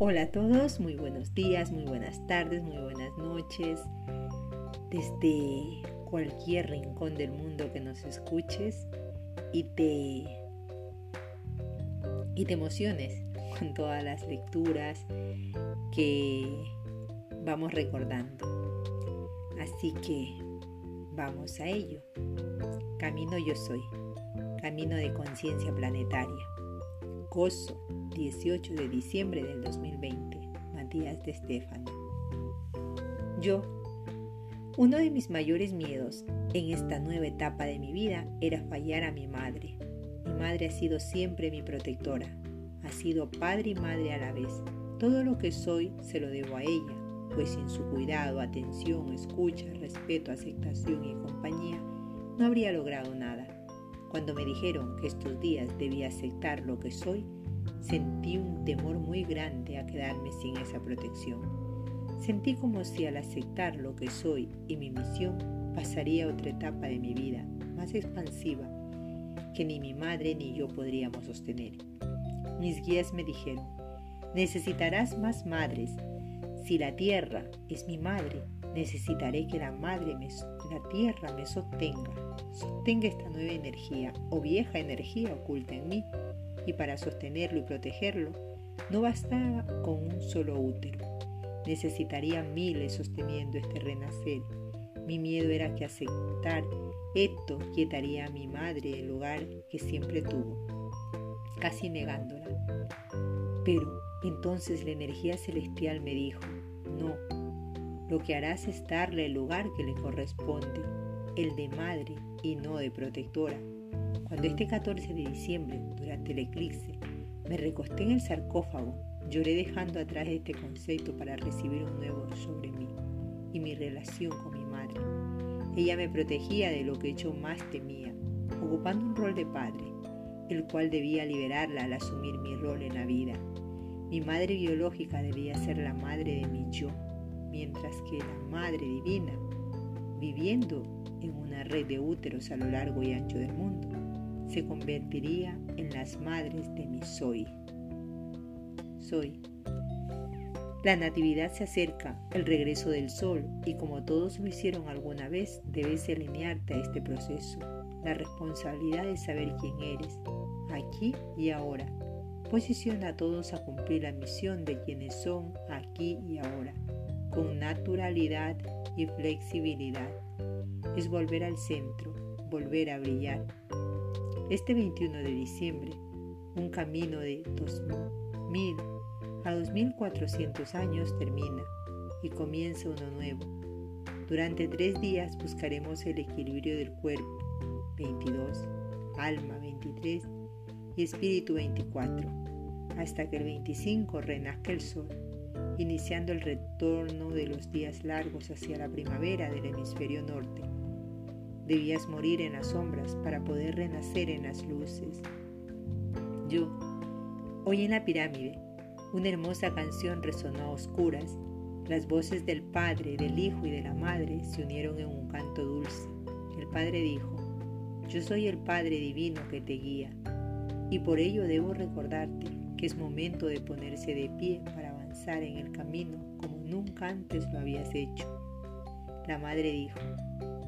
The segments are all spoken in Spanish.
Hola a todos, muy buenos días, muy buenas tardes, muy buenas noches. Desde cualquier rincón del mundo que nos escuches y te y te emociones con todas las lecturas que vamos recordando. Así que vamos a ello. Camino yo soy, camino de conciencia planetaria. Gozo, 18 de diciembre del 2020. Matías de Estefano. Yo, uno de mis mayores miedos en esta nueva etapa de mi vida era fallar a mi madre. Mi madre ha sido siempre mi protectora. Ha sido padre y madre a la vez. Todo lo que soy se lo debo a ella, pues sin su cuidado, atención, escucha, respeto, aceptación y compañía, no habría logrado nada. Cuando me dijeron que estos días debía aceptar lo que soy, sentí un temor muy grande a quedarme sin esa protección. Sentí como si al aceptar lo que soy y mi misión pasaría otra etapa de mi vida, más expansiva, que ni mi madre ni yo podríamos sostener. Mis guías me dijeron, necesitarás más madres. Si la tierra es mi madre, necesitaré que la madre, me, la tierra me sostenga, sostenga esta nueva energía o vieja energía oculta en mí. Y para sostenerlo y protegerlo, no bastaba con un solo útero. Necesitaría miles sosteniendo este renacer. Mi miedo era que aceptar esto quietaría a mi madre el lugar que siempre tuvo, casi negándola. Pero entonces la energía celestial me dijo, no, lo que harás es darle el lugar que le corresponde, el de madre y no de protectora. Cuando este 14 de diciembre, durante el eclipse, me recosté en el sarcófago, lloré dejando atrás este concepto para recibir un nuevo sobre mí y mi relación con mi madre. Ella me protegía de lo que yo más temía, ocupando un rol de padre, el cual debía liberarla al asumir mi rol en la vida. Mi madre biológica debía ser la madre de mi yo, mientras que la Madre Divina, viviendo en una red de úteros a lo largo y ancho del mundo, se convertiría en las madres de mi soy. Soy. La natividad se acerca, el regreso del sol, y como todos lo hicieron alguna vez, debes alinearte a este proceso. La responsabilidad de saber quién eres, aquí y ahora. Posiciona a todos a cumplir la misión de quienes son aquí y ahora con naturalidad y flexibilidad. Es volver al centro, volver a brillar. Este 21 de diciembre, un camino de 2000 a 2400 años termina y comienza uno nuevo. Durante tres días buscaremos el equilibrio del cuerpo, 22, alma 23 y espíritu 24, hasta que el 25 renazca el sol iniciando el retorno de los días largos hacia la primavera del hemisferio norte. Debías morir en las sombras para poder renacer en las luces. Yo, hoy en la pirámide, una hermosa canción resonó a oscuras. Las voces del Padre, del Hijo y de la Madre se unieron en un canto dulce. El Padre dijo, yo soy el Padre Divino que te guía, y por ello debo recordarte que es momento de ponerse de pie para en el camino como nunca antes lo habías hecho. La madre dijo,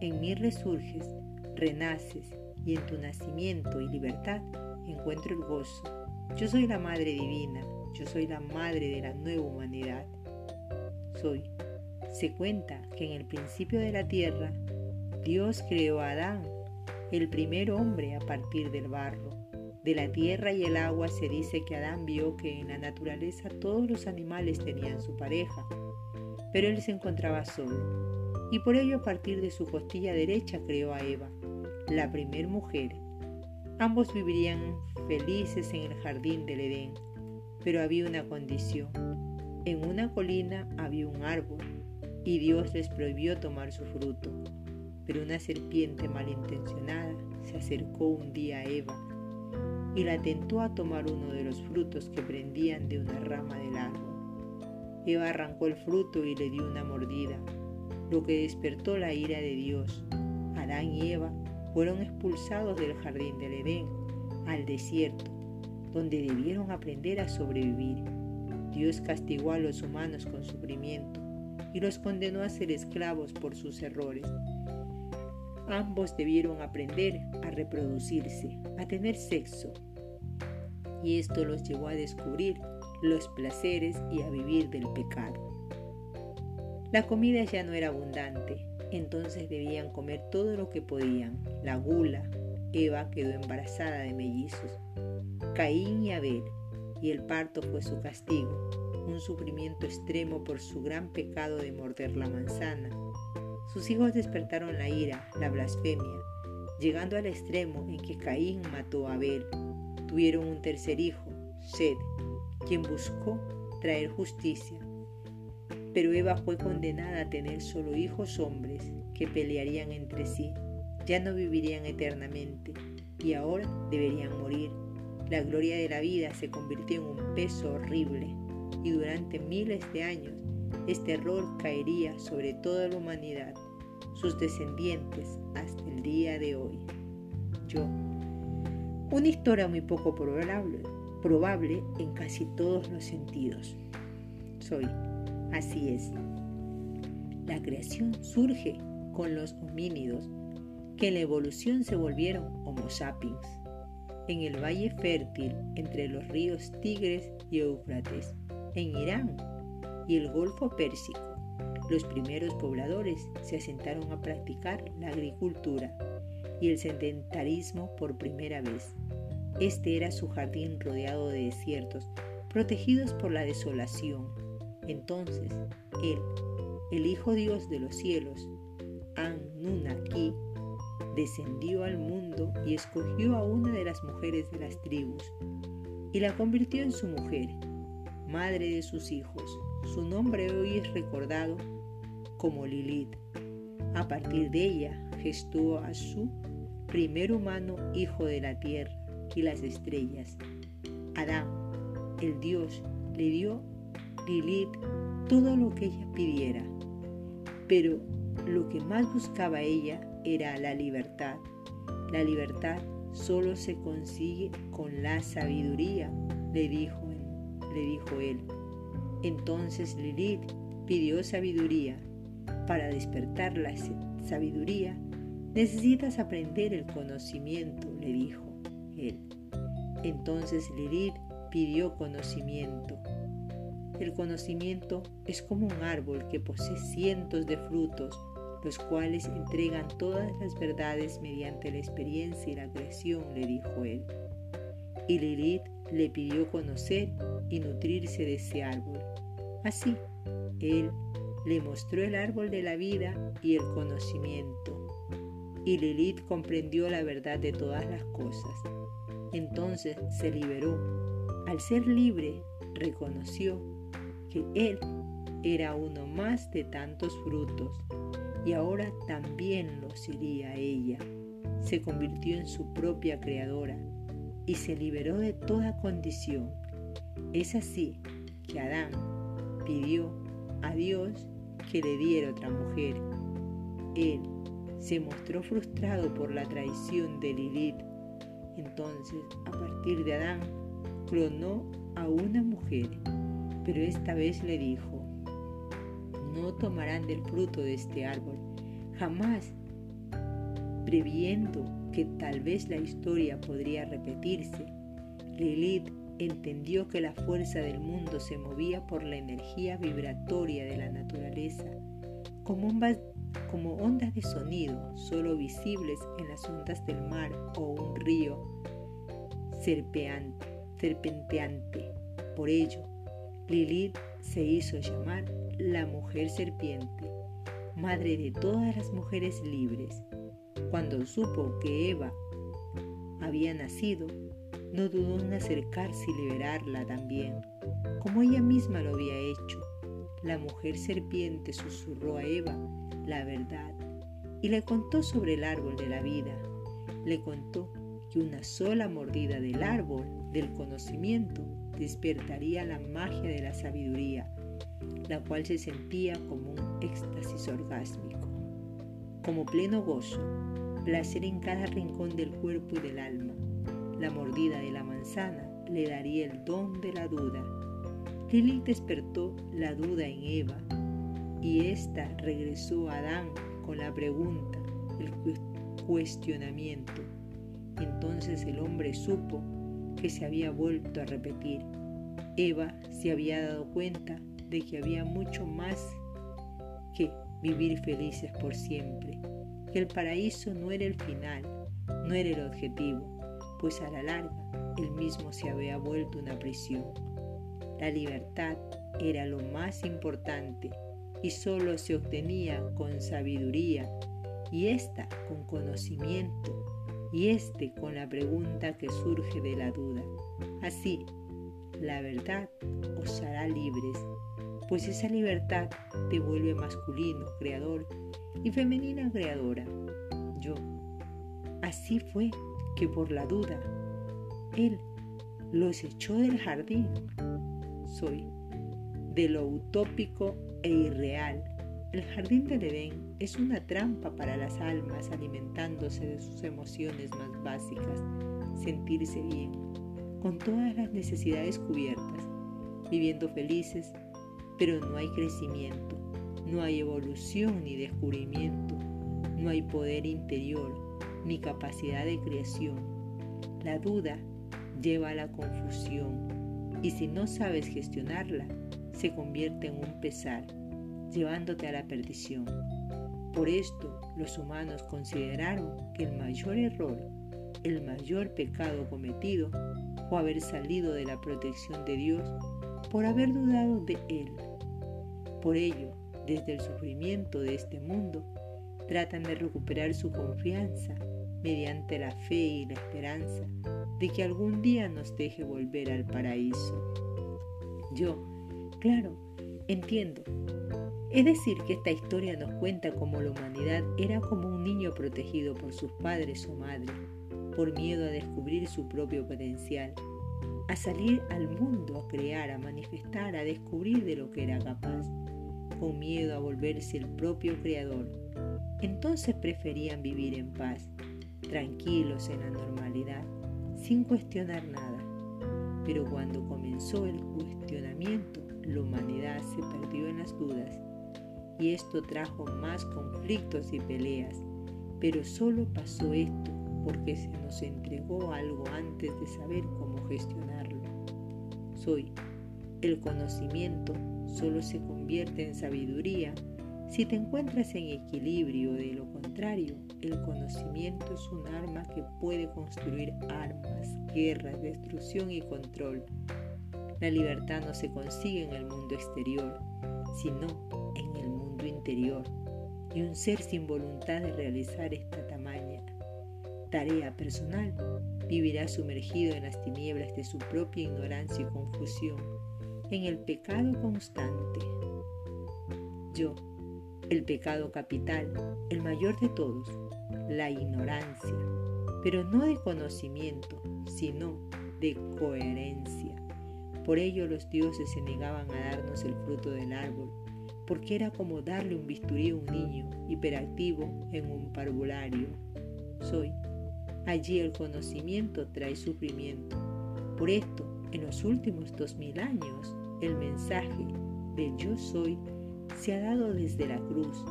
en mí resurges, renaces y en tu nacimiento y libertad encuentro el gozo. Yo soy la Madre Divina, yo soy la Madre de la nueva humanidad. Soy. Se cuenta que en el principio de la tierra, Dios creó a Adán, el primer hombre a partir del barro de la tierra y el agua se dice que Adán vio que en la naturaleza todos los animales tenían su pareja, pero él se encontraba solo, y por ello a partir de su costilla derecha creó a Eva, la primer mujer. Ambos vivirían felices en el jardín del Edén, pero había una condición. En una colina había un árbol, y Dios les prohibió tomar su fruto. Pero una serpiente malintencionada se acercó un día a Eva y la tentó a tomar uno de los frutos que prendían de una rama del árbol. Eva arrancó el fruto y le dio una mordida, lo que despertó la ira de Dios. Adán y Eva fueron expulsados del jardín del Edén al desierto, donde debieron aprender a sobrevivir. Dios castigó a los humanos con sufrimiento y los condenó a ser esclavos por sus errores. Ambos debieron aprender a reproducirse, a tener sexo, y esto los llevó a descubrir los placeres y a vivir del pecado. La comida ya no era abundante, entonces debían comer todo lo que podían. La gula, Eva quedó embarazada de mellizos, Caín y Abel, y el parto fue su castigo, un sufrimiento extremo por su gran pecado de morder la manzana. Sus hijos despertaron la ira, la blasfemia, llegando al extremo en que Caín mató a Abel. Tuvieron un tercer hijo, Sed, quien buscó traer justicia. Pero Eva fue condenada a tener solo hijos hombres que pelearían entre sí, ya no vivirían eternamente y ahora deberían morir. La gloria de la vida se convirtió en un peso horrible y durante miles de años este error caería sobre toda la humanidad, sus descendientes hasta el día de hoy. Yo, una historia muy poco probable, probable en casi todos los sentidos. Soy, así es. La creación surge con los homínidos, que en la evolución se volvieron Homo sapiens, en el valle fértil entre los ríos Tigres y Éufrates, en Irán y el Golfo Pérsico. Los primeros pobladores se asentaron a practicar la agricultura y el sedentarismo por primera vez. Este era su jardín rodeado de desiertos, protegidos por la desolación. Entonces, él, el Hijo Dios de los cielos, An-Nunaki, descendió al mundo y escogió a una de las mujeres de las tribus y la convirtió en su mujer, madre de sus hijos. Su nombre hoy es recordado como Lilith. A partir de ella gestó a su primer humano hijo de la tierra y las estrellas. Adán, el Dios, le dio Lilith todo lo que ella pidiera, pero lo que más buscaba ella era la libertad. La libertad solo se consigue con la sabiduría, le dijo, le dijo él. Entonces Lilith pidió sabiduría. Para despertar la sabiduría, necesitas aprender el conocimiento, le dijo él. Entonces Lilith pidió conocimiento. El conocimiento es como un árbol que posee cientos de frutos, los cuales entregan todas las verdades mediante la experiencia y la creación, le dijo él. Y Lilith le pidió conocer y nutrirse de ese árbol. Así, él le mostró el árbol de la vida y el conocimiento. Y Lilith comprendió la verdad de todas las cosas. Entonces se liberó. Al ser libre, reconoció que él era uno más de tantos frutos y ahora también lo sería ella. Se convirtió en su propia creadora y se liberó de toda condición. Es así que Adán pidió a Dios que le diera otra mujer. Él se mostró frustrado por la traición de Lilith entonces, a partir de Adán, clonó a una mujer, pero esta vez le dijo, no tomarán del fruto de este árbol, jamás, previendo que tal vez la historia podría repetirse. Lilith entendió que la fuerza del mundo se movía por la energía vibratoria de la naturaleza, como ondas de sonido solo visibles en las ondas del mar o un río serpenteante. Por ello, Lilith se hizo llamar la mujer serpiente, madre de todas las mujeres libres. Cuando supo que Eva había nacido, no dudó en acercarse y liberarla también, como ella misma lo había hecho. La mujer serpiente susurró a Eva la verdad y le contó sobre el árbol de la vida. Le contó que una sola mordida del árbol del conocimiento despertaría la magia de la sabiduría, la cual se sentía como un éxtasis orgásmico, como pleno gozo, placer en cada rincón del cuerpo y del alma. La mordida de la manzana le daría el don de la duda. Lilith despertó la duda en Eva y ésta regresó a Adán con la pregunta, el cuestionamiento. Entonces el hombre supo que se había vuelto a repetir. Eva se había dado cuenta de que había mucho más que vivir felices por siempre, que el paraíso no era el final, no era el objetivo, pues a la larga el mismo se había vuelto una prisión. La libertad era lo más importante y solo se obtenía con sabiduría y ésta con conocimiento y éste con la pregunta que surge de la duda. Así, la verdad os hará libres, pues esa libertad te vuelve masculino, creador, y femenina, creadora. Yo. Así fue que por la duda, Él los echó del jardín. Soy de lo utópico e irreal. El jardín del Edén es una trampa para las almas alimentándose de sus emociones más básicas, sentirse bien, con todas las necesidades cubiertas, viviendo felices, pero no hay crecimiento, no hay evolución ni descubrimiento, no hay poder interior ni capacidad de creación. La duda lleva a la confusión y si no sabes gestionarla, se convierte en un pesar, llevándote a la perdición. Por esto los humanos consideraron que el mayor error, el mayor pecado cometido fue haber salido de la protección de Dios por haber dudado de Él. Por ello, desde el sufrimiento de este mundo, tratan de recuperar su confianza mediante la fe y la esperanza de que algún día nos deje volver al paraíso. Yo, Claro, entiendo. Es decir, que esta historia nos cuenta cómo la humanidad era como un niño protegido por sus padres o madre, por miedo a descubrir su propio potencial, a salir al mundo, a crear, a manifestar, a descubrir de lo que era capaz, con miedo a volverse el propio creador. Entonces preferían vivir en paz, tranquilos en la normalidad, sin cuestionar nada. Pero cuando comenzó el cuestionamiento, la humanidad se perdió en las dudas y esto trajo más conflictos y peleas, pero solo pasó esto porque se nos entregó algo antes de saber cómo gestionarlo. Soy. El conocimiento solo se convierte en sabiduría si te encuentras en equilibrio, de lo contrario, el conocimiento es un arma que puede construir armas, guerras, destrucción y control. La libertad no se consigue en el mundo exterior, sino en el mundo interior. Y un ser sin voluntad de realizar esta tamaña tarea personal vivirá sumergido en las tinieblas de su propia ignorancia y confusión, en el pecado constante. Yo, el pecado capital, el mayor de todos, la ignorancia, pero no de conocimiento, sino de coherencia. Por ello los dioses se negaban a darnos el fruto del árbol, porque era como darle un bisturí a un niño hiperactivo en un parvulario. Soy. Allí el conocimiento trae sufrimiento. Por esto, en los últimos dos mil años, el mensaje de yo soy se ha dado desde la cruz,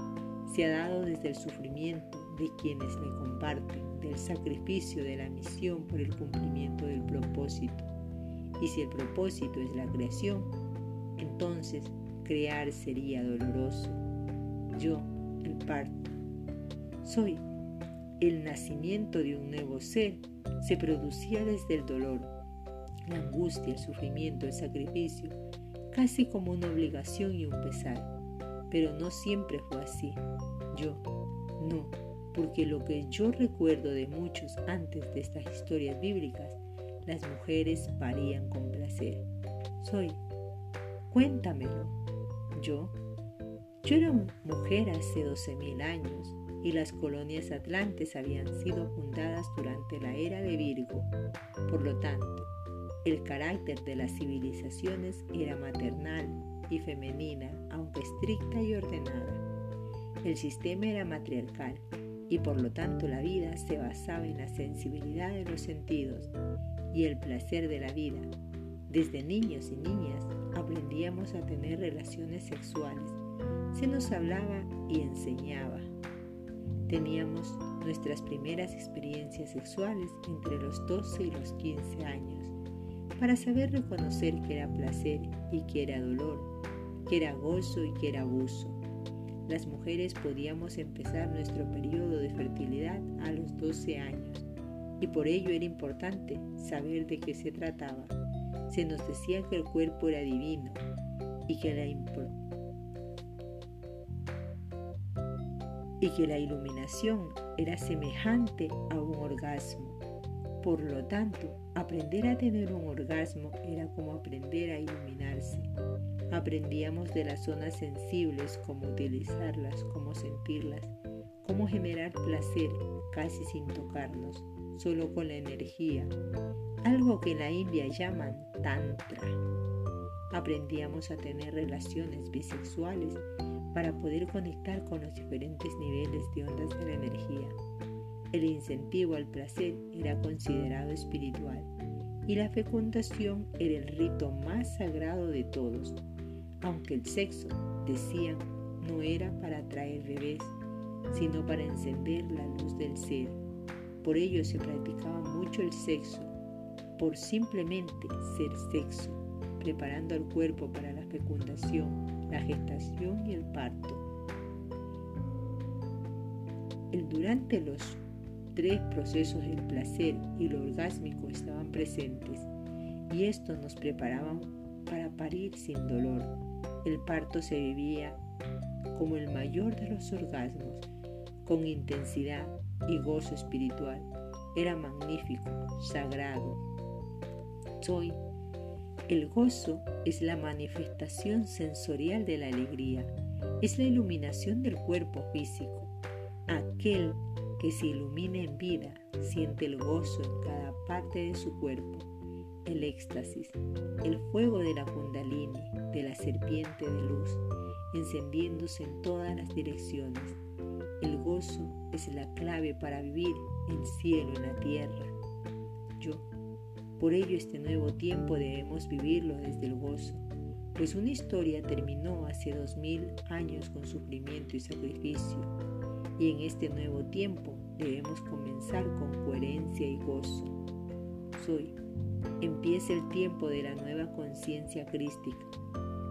se ha dado desde el sufrimiento de quienes le comparten, del sacrificio de la misión por el cumplimiento del propósito. Y si el propósito es la creación, entonces crear sería doloroso. Yo, el parto, soy el nacimiento de un nuevo ser, se producía desde el dolor, la angustia, el sufrimiento, el sacrificio, casi como una obligación y un pesar. Pero no siempre fue así. Yo, no, porque lo que yo recuerdo de muchos antes de estas historias bíblicas las mujeres parían con placer. Soy, cuéntamelo. Yo, yo era mujer hace 12.000 años y las colonias atlantes habían sido fundadas durante la era de Virgo. Por lo tanto, el carácter de las civilizaciones era maternal y femenina, aunque estricta y ordenada. El sistema era matriarcal y por lo tanto la vida se basaba en la sensibilidad de los sentidos y el placer de la vida. Desde niños y niñas aprendíamos a tener relaciones sexuales. Se nos hablaba y enseñaba. Teníamos nuestras primeras experiencias sexuales entre los 12 y los 15 años para saber reconocer que era placer y que era dolor, que era gozo y que era abuso. Las mujeres podíamos empezar nuestro periodo de fertilidad a los 12 años y por ello era importante saber de qué se trataba. Se nos decía que el cuerpo era divino y que la, y que la iluminación era semejante a un orgasmo. Por lo tanto, aprender a tener un orgasmo era como aprender a iluminarse. Aprendíamos de las zonas sensibles, cómo utilizarlas, cómo sentirlas, cómo generar placer casi sin tocarnos, solo con la energía, algo que en la India llaman tantra. Aprendíamos a tener relaciones bisexuales para poder conectar con los diferentes niveles de ondas de la energía. El incentivo al placer era considerado espiritual y la fecundación era el rito más sagrado de todos, aunque el sexo, decían, no era para atraer bebés, sino para encender la luz del ser. Por ello se practicaba mucho el sexo, por simplemente ser sexo, preparando al cuerpo para la fecundación, la gestación y el parto. Durante los tres procesos del placer y lo orgásmico estaban presentes y esto nos preparaba para parir sin dolor. El parto se vivía como el mayor de los orgasmos, con intensidad y gozo espiritual. Era magnífico, sagrado. Soy. El gozo es la manifestación sensorial de la alegría, es la iluminación del cuerpo físico. Aquel que se ilumina en vida siente el gozo en cada parte de su cuerpo, el éxtasis, el fuego de la kundalini, de la serpiente de luz, encendiéndose en todas las direcciones. El gozo es la clave para vivir el cielo en la tierra. Yo. Por ello este nuevo tiempo debemos vivirlo desde el gozo, pues una historia terminó hace dos mil años con sufrimiento y sacrificio y en este nuevo tiempo debemos comenzar con coherencia y gozo. Soy. Empieza el tiempo de la nueva conciencia crística.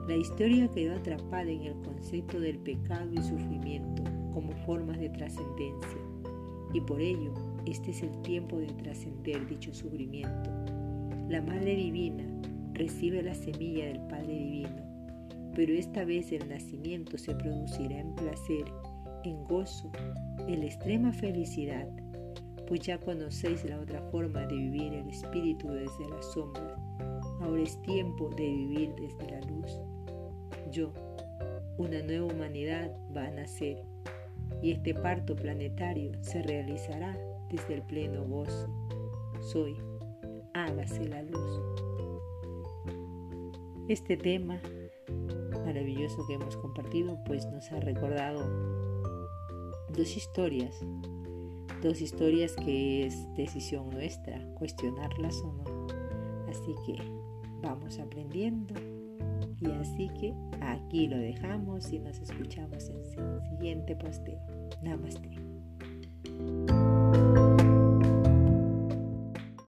La historia quedó atrapada en el concepto del pecado y sufrimiento como formas de trascendencia y por ello este es el tiempo de trascender dicho sufrimiento. La Madre Divina recibe la semilla del Padre Divino, pero esta vez el nacimiento se producirá en placer en gozo, en la extrema felicidad, pues ya conocéis la otra forma de vivir el espíritu desde la sombra. Ahora es tiempo de vivir desde la luz. Yo, una nueva humanidad va a nacer y este parto planetario se realizará desde el pleno gozo. Soy, hágase la luz. Este tema maravilloso que hemos compartido pues nos ha recordado dos historias, dos historias que es decisión nuestra cuestionarlas o no. Así que vamos aprendiendo y así que aquí lo dejamos y nos escuchamos en el siguiente posteo. Namaste.